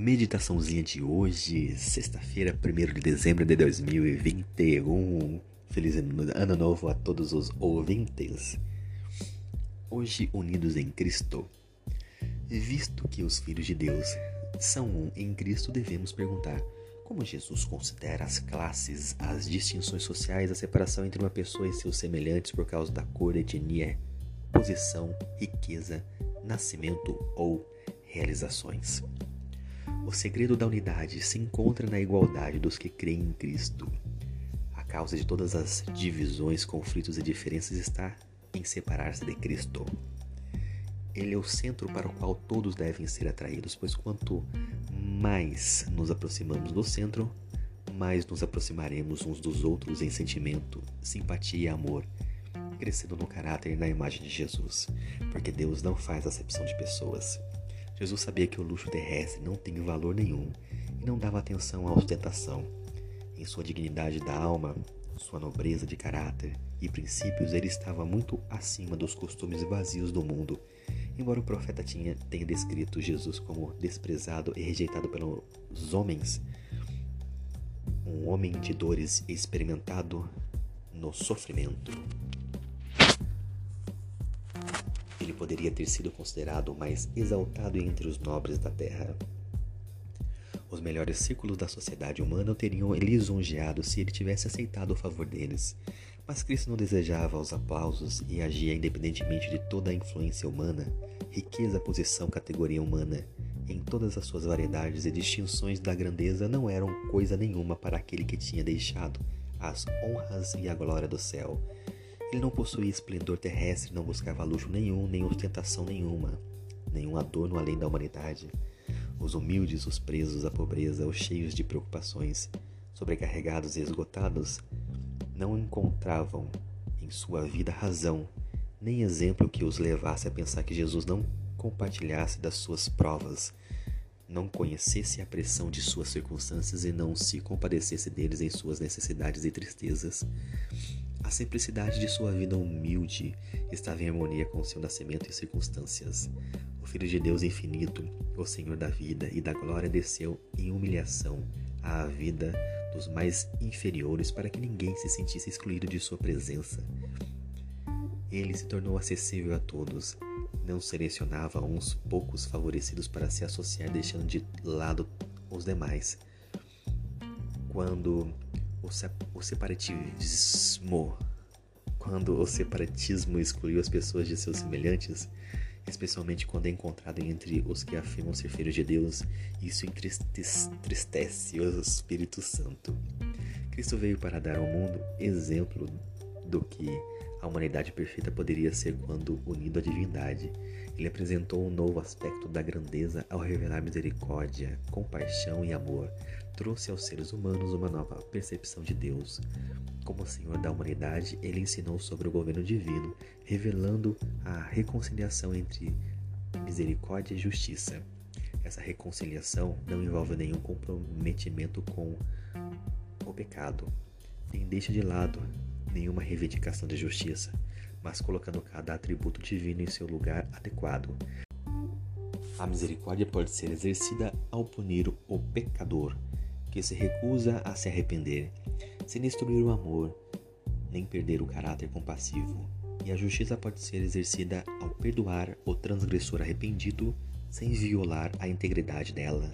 meditaçãozinha de hoje, sexta-feira, 1 de dezembro de 2021. Feliz ano novo a todos os ouvintes. Hoje, unidos em Cristo. Visto que os filhos de Deus são um em Cristo, devemos perguntar como Jesus considera as classes, as distinções sociais, a separação entre uma pessoa e seus semelhantes por causa da cor, etnia, posição, riqueza, nascimento ou realizações. O segredo da unidade se encontra na igualdade dos que creem em Cristo. A causa de todas as divisões, conflitos e diferenças está em separar-se de Cristo. Ele é o centro para o qual todos devem ser atraídos, pois quanto mais nos aproximamos do centro, mais nos aproximaremos uns dos outros em sentimento, simpatia e amor, crescendo no caráter e na imagem de Jesus, porque Deus não faz acepção de pessoas. Jesus sabia que o luxo terrestre não tem valor nenhum e não dava atenção à ostentação. Em sua dignidade da alma, sua nobreza de caráter e princípios, ele estava muito acima dos costumes vazios do mundo. Embora o profeta tinha, tenha descrito Jesus como desprezado e rejeitado pelos homens, um homem de dores experimentado no sofrimento. Ele poderia ter sido considerado o mais exaltado entre os nobres da terra. Os melhores círculos da sociedade humana o teriam lisonjeado se ele tivesse aceitado o favor deles. Mas Cristo não desejava os aplausos e agia independentemente de toda a influência humana, riqueza, posição, categoria humana. Em todas as suas variedades e distinções da grandeza não eram coisa nenhuma para aquele que tinha deixado as honras e a glória do céu ele não possuía esplendor terrestre, não buscava luxo nenhum, nem ostentação nenhuma, nenhum adorno além da humanidade. Os humildes, os presos à pobreza, os cheios de preocupações, sobrecarregados e esgotados, não encontravam em sua vida razão, nem exemplo que os levasse a pensar que Jesus não compartilhasse das suas provas, não conhecesse a pressão de suas circunstâncias e não se compadecesse deles em suas necessidades e tristezas. A simplicidade de sua vida humilde estava em harmonia com seu nascimento e circunstâncias. O Filho de Deus infinito, o Senhor da vida e da glória, desceu em humilhação à vida dos mais inferiores para que ninguém se sentisse excluído de sua presença. Ele se tornou acessível a todos, não selecionava uns poucos favorecidos para se associar, deixando de lado os demais. Quando o, separatismo. Quando o separatismo excluiu as pessoas de seus semelhantes, especialmente quando é encontrado entre os que afirmam ser filhos de Deus, isso entristece o Espírito Santo. Cristo veio para dar ao mundo exemplo do que a humanidade perfeita poderia ser quando unido à divindade. Ele apresentou um novo aspecto da grandeza ao revelar misericórdia, compaixão e amor. Trouxe aos seres humanos uma nova percepção de Deus. Como Senhor da humanidade, ele ensinou sobre o governo divino, revelando a reconciliação entre misericórdia e justiça. Essa reconciliação não envolve nenhum comprometimento com o pecado, nem deixa de lado nenhuma reivindicação de justiça, mas colocando cada atributo divino em seu lugar adequado. A misericórdia pode ser exercida ao punir o pecador, que se recusa a se arrepender, sem destruir o amor, nem perder o caráter compassivo. E a justiça pode ser exercida ao perdoar o transgressor arrependido, sem violar a integridade dela.